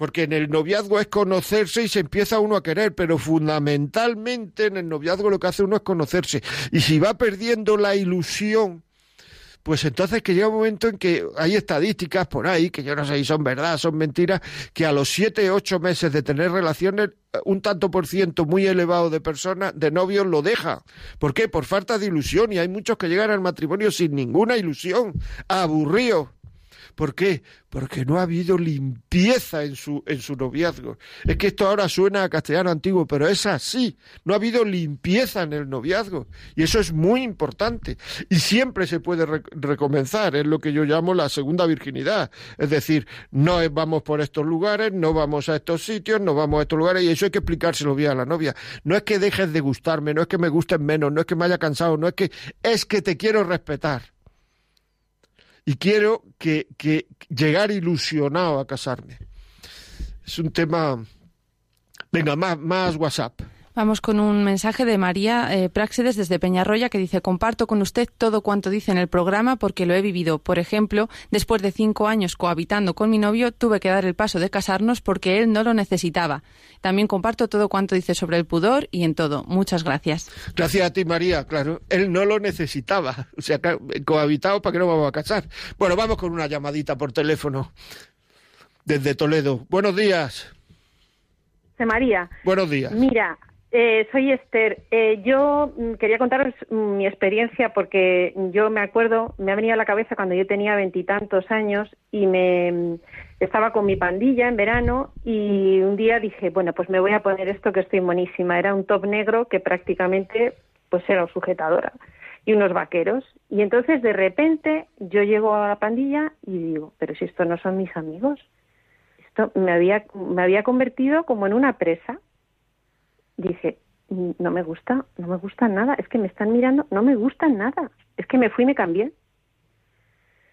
porque en el noviazgo es conocerse y se empieza uno a querer, pero fundamentalmente en el noviazgo lo que hace uno es conocerse. Y si va perdiendo la ilusión, pues entonces que llega un momento en que hay estadísticas por ahí, que yo no sé si son verdad, son mentiras, que a los siete, ocho meses de tener relaciones, un tanto por ciento muy elevado de personas, de novios, lo deja. ¿Por qué? Por falta de ilusión. Y hay muchos que llegan al matrimonio sin ninguna ilusión, aburridos. ¿Por qué? Porque no ha habido limpieza en su, en su noviazgo. Es que esto ahora suena a castellano antiguo, pero es así. No ha habido limpieza en el noviazgo. Y eso es muy importante. Y siempre se puede recomenzar. Es lo que yo llamo la segunda virginidad. Es decir, no vamos por estos lugares, no vamos a estos sitios, no vamos a estos lugares. Y eso hay que explicárselo bien a la novia. No es que dejes de gustarme, no es que me gusten menos, no es que me haya cansado, no es que es que te quiero respetar y quiero que, que llegar ilusionado a casarme. Es un tema... Venga, más, más WhatsApp. Vamos con un mensaje de María eh, Práxedes desde Peñarroya que dice comparto con usted todo cuanto dice en el programa porque lo he vivido. Por ejemplo, después de cinco años cohabitando con mi novio tuve que dar el paso de casarnos porque él no lo necesitaba. También comparto todo cuanto dice sobre el pudor y en todo. Muchas gracias. Gracias a ti, María. Claro, él no lo necesitaba. (laughs) O sea, cohabitado para que no vamos a casar. Bueno, vamos con una llamadita por teléfono desde Toledo. Buenos días. María. Buenos días. Mira, eh, soy Esther. Eh, yo mm, quería contaros mm, mi experiencia porque yo me acuerdo, me ha venido a la cabeza cuando yo tenía veintitantos años y me mm, estaba con mi pandilla en verano y un día dije, bueno, pues me voy a poner esto que estoy monísima. Era un top negro que prácticamente pues era un sujetadora y unos vaqueros. Y entonces de repente yo llego a la pandilla y digo, pero si estos no son mis amigos. Esto me había, me había convertido como en una presa dije, mm, no me gusta, no me gusta nada, es que me están mirando, no me gusta nada, es que me fui y me cambié.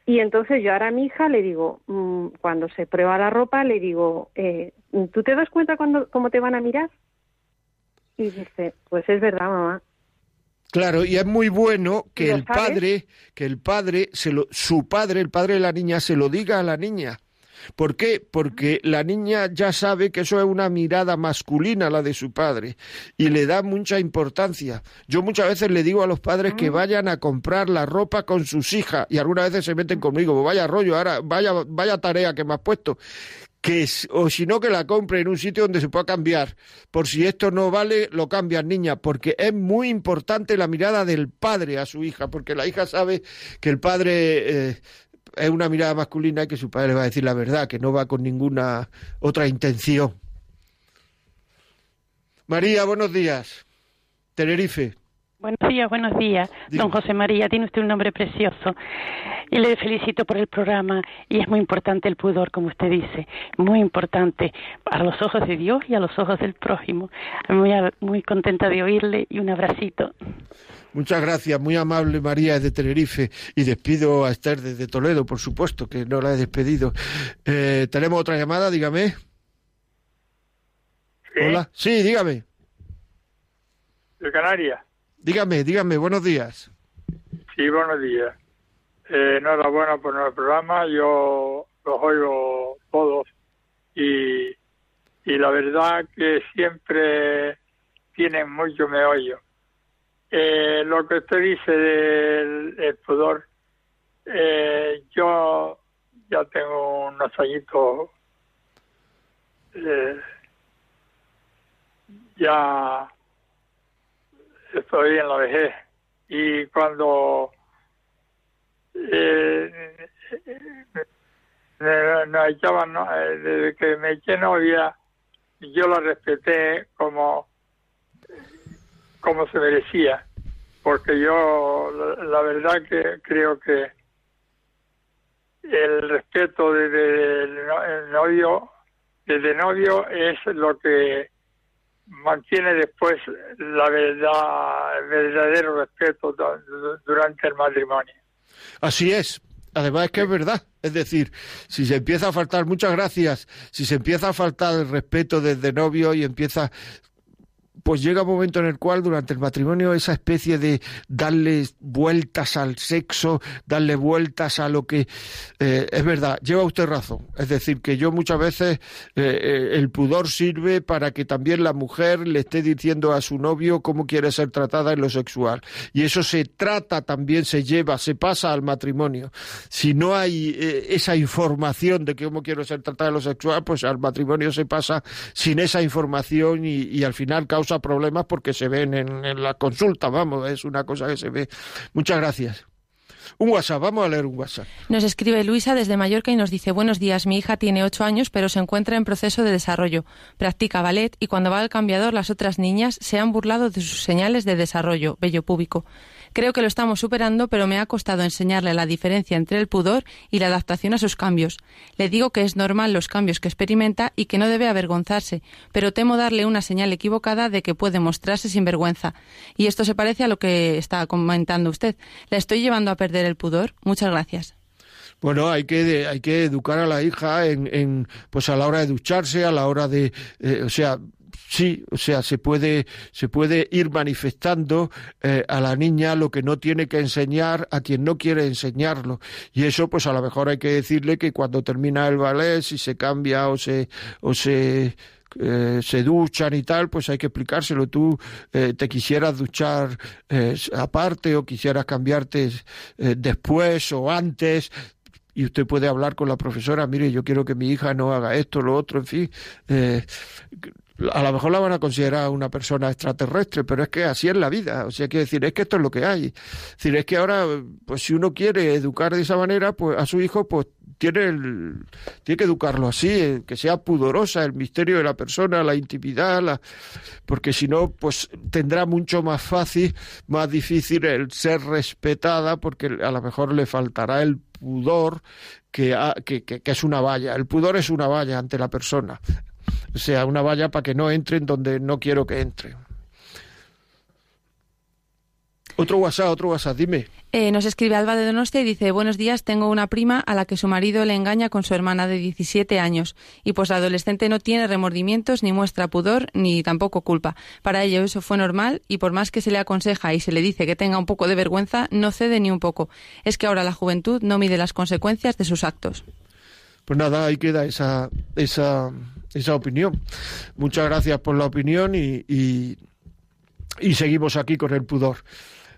Y entonces yo ahora a mi hija le digo, mm, cuando se prueba la ropa, le digo, eh, ¿tú te das cuenta cuando, cómo te van a mirar? Y dice, pues es verdad, mamá. Claro, y es muy bueno que el padre, que el padre, se lo, su padre, el padre de la niña, se lo diga a la niña. ¿Por qué? Porque la niña ya sabe que eso es una mirada masculina, la de su padre, y le da mucha importancia. Yo muchas veces le digo a los padres que ah. vayan a comprar la ropa con sus hijas, y algunas veces se meten conmigo, pues vaya rollo, ahora vaya, vaya tarea que me has puesto que o si no que la compre en un sitio donde se pueda cambiar. Por si esto no vale, lo cambian, niña, porque es muy importante la mirada del padre a su hija, porque la hija sabe que el padre eh, es una mirada masculina y que su padre le va a decir la verdad, que no va con ninguna otra intención. María, buenos días. Tenerife. Buenos días, buenos días. Don José María, tiene usted un nombre precioso. Y le felicito por el programa. Y es muy importante el pudor, como usted dice. Muy importante a los ojos de Dios y a los ojos del prójimo. Muy, muy contenta de oírle y un abracito. Muchas gracias, muy amable María de Tenerife y despido a Esther desde Toledo, por supuesto, que no la he despedido. Eh, Tenemos otra llamada, dígame. Hola, sí, dígame. De Canarias. Dígame, dígame, buenos días. Sí, buenos días. Eh, enhorabuena por el programa, yo los oigo todos y, y la verdad que siempre tienen mucho meollo. Eh, lo que usted dice del pudor, eh, yo ya tengo unos añitos, eh, ya estoy en la vejez. Y cuando eh, nos echaban, desde que me eché novia, yo la respeté como como se merecía, porque yo la, verdad que creo que el respeto desde el novio, desde novio es lo que mantiene después la verdad, el verdadero respeto durante el matrimonio. Así es. Además es que es verdad. Es decir, si se empieza a faltar, muchas gracias, si se empieza a faltar el respeto desde novio y empieza pues llega un momento en el cual durante el matrimonio esa especie de darle vueltas al sexo, darle vueltas a lo que eh, es verdad, lleva usted razón. Es decir, que yo muchas veces eh, eh, el pudor sirve para que también la mujer le esté diciendo a su novio cómo quiere ser tratada en lo sexual. Y eso se trata también, se lleva, se pasa al matrimonio. Si no hay esa información de cómo quiero ser tratada en lo sexual, pues al matrimonio se pasa sin esa información y, y al final causa problemas porque se ven en, la consulta, vamos, es una cosa que se ve. Muchas gracias. Un WhatsApp, vamos a leer un WhatsApp. Nos escribe Luisa desde Mallorca y nos dice, buenos días, mi hija tiene ocho años pero se encuentra en proceso de desarrollo. Practica ballet y cuando va al cambiador las otras niñas se han burlado de sus señales de desarrollo, bello público. Creo que lo estamos superando, pero me ha costado enseñarle la diferencia entre el pudor y la adaptación a sus cambios. Le digo que es normal los cambios que experimenta y que no debe avergonzarse, pero temo darle una señal equivocada de que puede mostrarse sin vergüenza. Y esto se parece a lo que está comentando usted. ¿La estoy llevando a perder el pudor? Muchas gracias. Bueno, hay que hay que educar a la hija en, pues a la hora de ducharse, a la hora de, eh, o sea, sí, o sea, se puede, se puede ir manifestando eh, a la niña lo que no tiene que enseñar a quien no quiere enseñarlo. Y eso, pues a lo mejor hay que decirle que cuando termina el ballet, si se cambia o se, o se eh, se duchan y tal, pues hay que explicárselo. Tú eh, te quisieras duchar aparte o quisieras cambiarte después o antes, y usted puede hablar con la profesora, mire, yo quiero que mi hija no haga esto, lo otro, en fin a lo mejor la van a considerar una persona extraterrestre, pero es que así es la vida. O sea, quiere decir, es que esto es lo que hay. Es decir, es que ahora, pues si uno quiere educar de esa manera, pues a su hijo, pues tiene, el, tiene que educarlo así, eh, que sea pudorosa el misterio de la persona, la intimidad, la, porque si no, pues tendrá mucho más fácil, más difícil el ser respetada, porque a lo mejor le faltará el pudor que, que, que, es una valla. El pudor es una valla ante la persona sea una valla para que no entren donde no quiero que entre. Otro WhatsApp, otro WhatsApp, dime. Eh, nos escribe Alba de Donostia y dice, buenos días, tengo una prima a la que su marido le engaña con su hermana de 17 años y pues la adolescente no tiene remordimientos, ni muestra pudor, ni tampoco culpa. Para ello eso fue normal y por más que se le aconseja y se le dice que tenga un poco de vergüenza, no cede ni un poco. Es que ahora la juventud no mide las consecuencias de sus actos. Pues nada, ahí queda esa, esa, esa opinión. Muchas gracias por la opinión y, y, seguimos aquí con el pudor.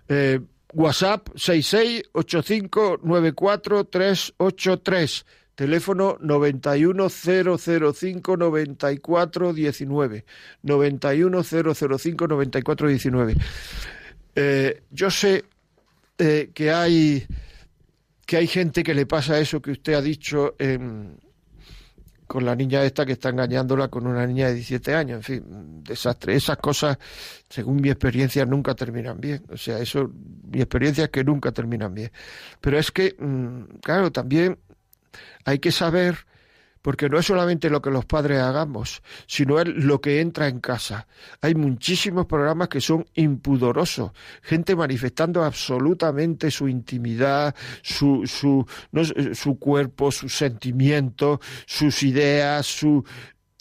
Eh, WhatsApp 668594383. Teléfono 910059419. 910059419. Eh, yo sé eh, que hay que hay gente que le pasa eso que usted ha dicho con la niña esta que está engañándola con una niña de 17 años. En fin, desastre. Esas cosas, según mi experiencia, nunca terminan bien. O sea, eso, mi experiencia es que nunca terminan bien. Pero es que, mm, claro, también hay que saber porque no es solamente lo que los padres hagamos, sino lo que entra en casa. Hay muchísimos programas que son impudorosos, gente manifestando absolutamente su intimidad, su, su, su cuerpo, sus sentimientos, sus ideas, su...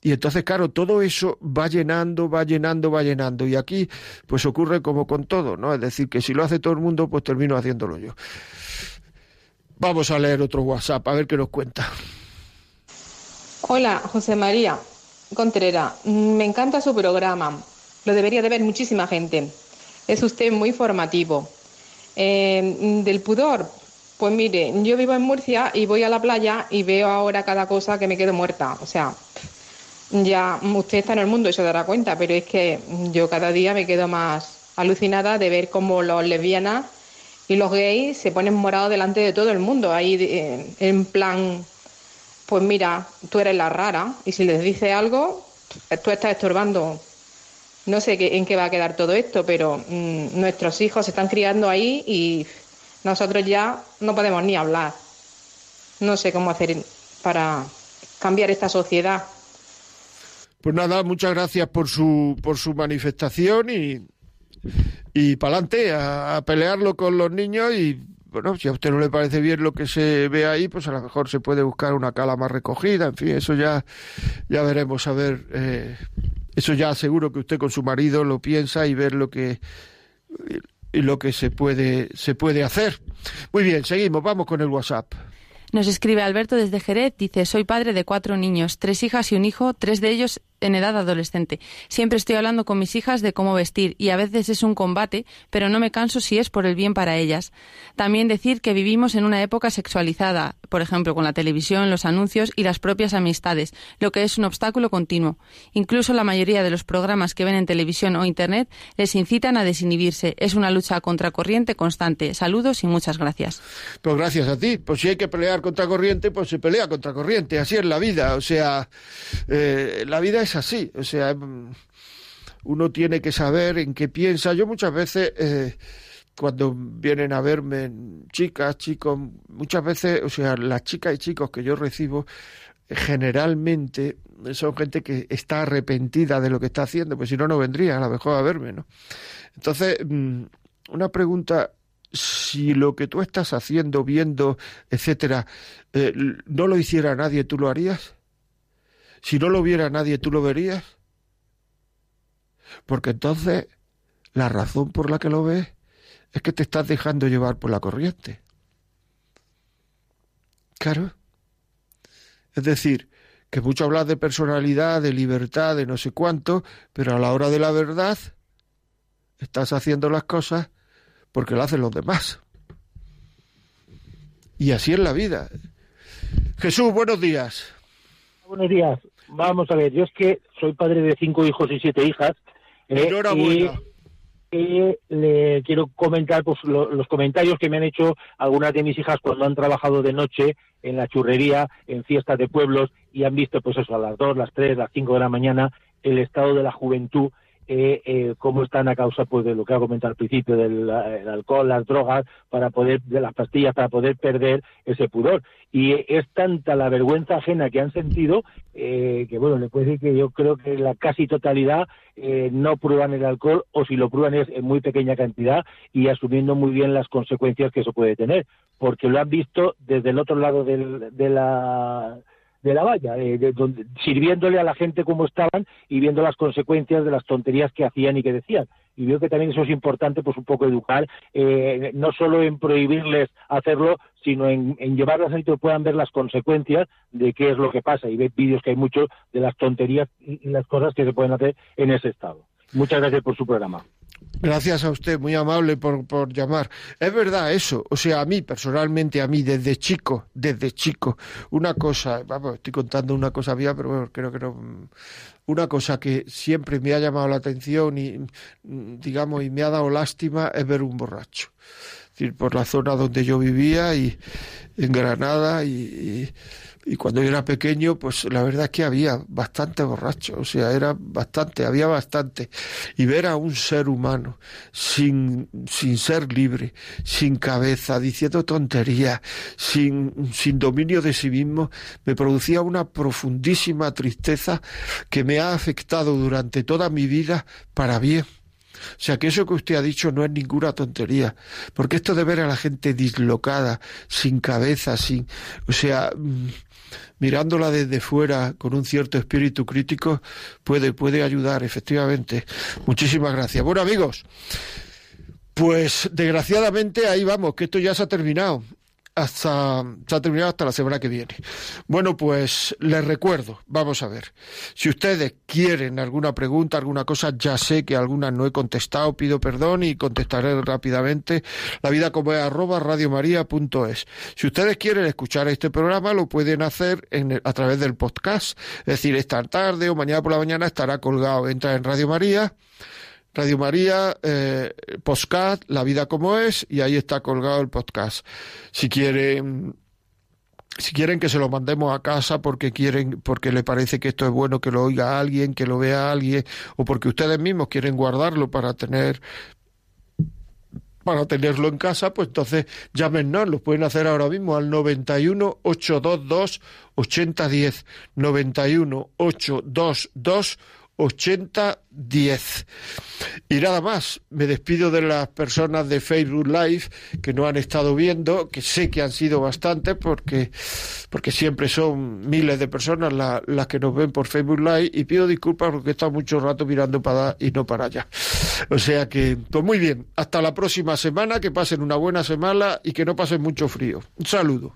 Y entonces, claro, todo eso va llenando, va llenando, va llenando. Y aquí, pues ocurre como con todo, ¿no? Es decir, que si lo hace todo el mundo, pues termino haciéndolo yo. Vamos a leer otro WhatsApp, a ver qué nos cuenta. Hola, José María Contreras. Me encanta su programa. Lo debería de ver muchísima gente. Es usted muy formativo. Eh, del pudor, pues mire, yo vivo en Murcia y voy a la playa y veo ahora cada cosa que me quedo muerta. O sea, ya usted está en el mundo y se dará cuenta, pero es que yo cada día me quedo más alucinada de ver cómo los lesbianas y los gays se ponen morados delante de todo el mundo, ahí en plan, pues mira, tú eres la rara y si les dice algo, tú estás estorbando. No sé en qué va a quedar todo esto, pero mm, nuestros hijos se están criando ahí y nosotros ya no podemos ni hablar. No sé cómo hacer para cambiar esta sociedad. Pues nada, muchas gracias por su, por su manifestación y, y para adelante, a, pelearlo con los niños y bueno, si a usted no le parece bien lo que se ve ahí, pues a lo mejor se puede buscar una cala más recogida, en fin, eso ya, ya veremos, a ver, eh, eso ya seguro que usted con su marido lo piensa y ver lo que lo que se puede se puede hacer. Muy bien, seguimos, vamos con el WhatsApp. Nos escribe Alberto desde Jerez, dice, soy padre de cuatro niños, tres hijas y un hijo, tres de ellos en edad adolescente. Siempre estoy hablando con mis hijas de cómo vestir y a veces es un combate, pero no me canso si es por el bien para ellas. También decir que vivimos en una época sexualizada, por ejemplo, con la televisión, los anuncios y las propias amistades, lo que es un obstáculo continuo. Incluso la mayoría de los programas que ven en televisión o Internet les incitan a desinhibirse. Es una lucha contracorriente constante. Saludos y muchas gracias. Pues gracias a ti. Pues si hay que pelear contra corriente, pues se pelea contra corriente. Así es la vida. O sea, eh, la vida es es así, o sea, mm, uno tiene que saber en qué piensa. Yo muchas veces, eh, cuando vienen a verme chicas, chicos, muchas veces, o sea, las chicas y chicos que yo recibo, generalmente son gente que está arrepentida de lo que está haciendo, pues si no, no vendría a lo mejor a verme, ¿no? Entonces, mm, una pregunta, si lo que tú estás haciendo, viendo, etcétera, eh, no lo hiciera nadie, ¿tú lo harías? Si no lo viera nadie, ¿tú lo verías? Porque entonces la razón por la que lo ves es que te estás dejando llevar por la corriente. Claro. Es decir, que mucho hablas de personalidad, de libertad, de no sé cuánto, pero a la hora de la verdad estás haciendo las cosas porque lo hacen los demás. Y así es la vida. Jesús, buenos días. Buenos días. Vamos a ver, yo es que soy padre de cinco hijos y siete hijas. Eh, y, le quiero comentar pues, los comentarios que me han hecho algunas de mis hijas cuando han trabajado de noche en la churrería, en fiestas de pueblos y han visto pues eso a las dos, las tres, las cinco de la mañana el estado de la juventud eh, eh, cómo están a causa pues de lo que ha comentado al principio del alcohol, las drogas, para poder de las pastillas para poder perder ese pudor. Y es tanta la vergüenza ajena que han sentido eh, que bueno le puedo decir que yo creo que la casi totalidad eh, no prueban el alcohol o si lo prueban es en muy pequeña cantidad y asumiendo muy bien las consecuencias que eso puede tener. Porque lo han visto desde el otro lado del, de la de la valla, eh, sirviéndole a la gente como estaban y viendo las consecuencias de las tonterías que hacían y que decían. Y veo que también eso es importante, pues un poco educar, eh, no solo en prohibirles hacerlo, sino en, en llevarlas a que puedan ver las consecuencias de qué es lo que pasa. Y ve vídeos que hay muchos de las tonterías y las cosas que se pueden hacer en ese estado. Muchas gracias por su programa. Gracias a usted, muy amable por, por llamar. Es verdad eso, o sea, a mí personalmente, a mí desde chico, desde chico, una cosa, vamos, estoy contando una cosa mía, pero bueno, creo que no, una cosa que siempre me ha llamado la atención y, digamos, y me ha dado lástima es ver un borracho. Es decir, por la zona donde yo vivía y en Granada y y cuando yo era pequeño, pues la verdad es que había bastante borracho, o sea, era bastante, había bastante. Y ver a un ser humano sin, sin ser libre, sin cabeza, diciendo tonterías, sin, sin dominio de sí mismo, me producía una profundísima tristeza que me ha afectado durante toda mi vida para bien. O sea que eso que usted ha dicho no es ninguna tontería, porque esto de ver a la gente dislocada, sin cabeza, sin, o sea, mm, mirándola desde fuera con un cierto espíritu crítico puede, puede ayudar, efectivamente. Muchísimas gracias. Bueno, amigos, pues desgraciadamente ahí vamos, que esto ya se ha terminado. Hasta, se ha terminado hasta la semana que viene. Bueno, pues les recuerdo, vamos a ver, si ustedes quieren alguna pregunta, alguna cosa, ya sé que algunas no he contestado, pido perdón y contestaré rápidamente. La vida como es arroba radiomaria.es. Si ustedes quieren escuchar este programa, lo pueden hacer en, a través del podcast, es decir, esta tarde o mañana por la mañana estará colgado. Entra en Radio María Radio María, eh, podcast, La vida como es, y ahí está colgado el podcast. Si quieren, si quieren que se lo mandemos a casa porque quieren, porque le parece que esto es bueno que lo oiga alguien, que lo vea alguien, o porque ustedes mismos quieren guardarlo para tener para tenerlo en casa, pues entonces llámenos, lo pueden hacer ahora mismo al 91 822 8010 91 822 8010. Y nada más, me despido de las personas de Facebook Live que no han estado viendo, que sé que han sido bastantes porque, porque siempre son miles de personas las que nos ven por Facebook Live y pido disculpas porque he estado mucho rato mirando para y no para allá. O sea que, pues muy bien, hasta la próxima semana, que pasen una buena semana y que no pasen mucho frío. Un saludo.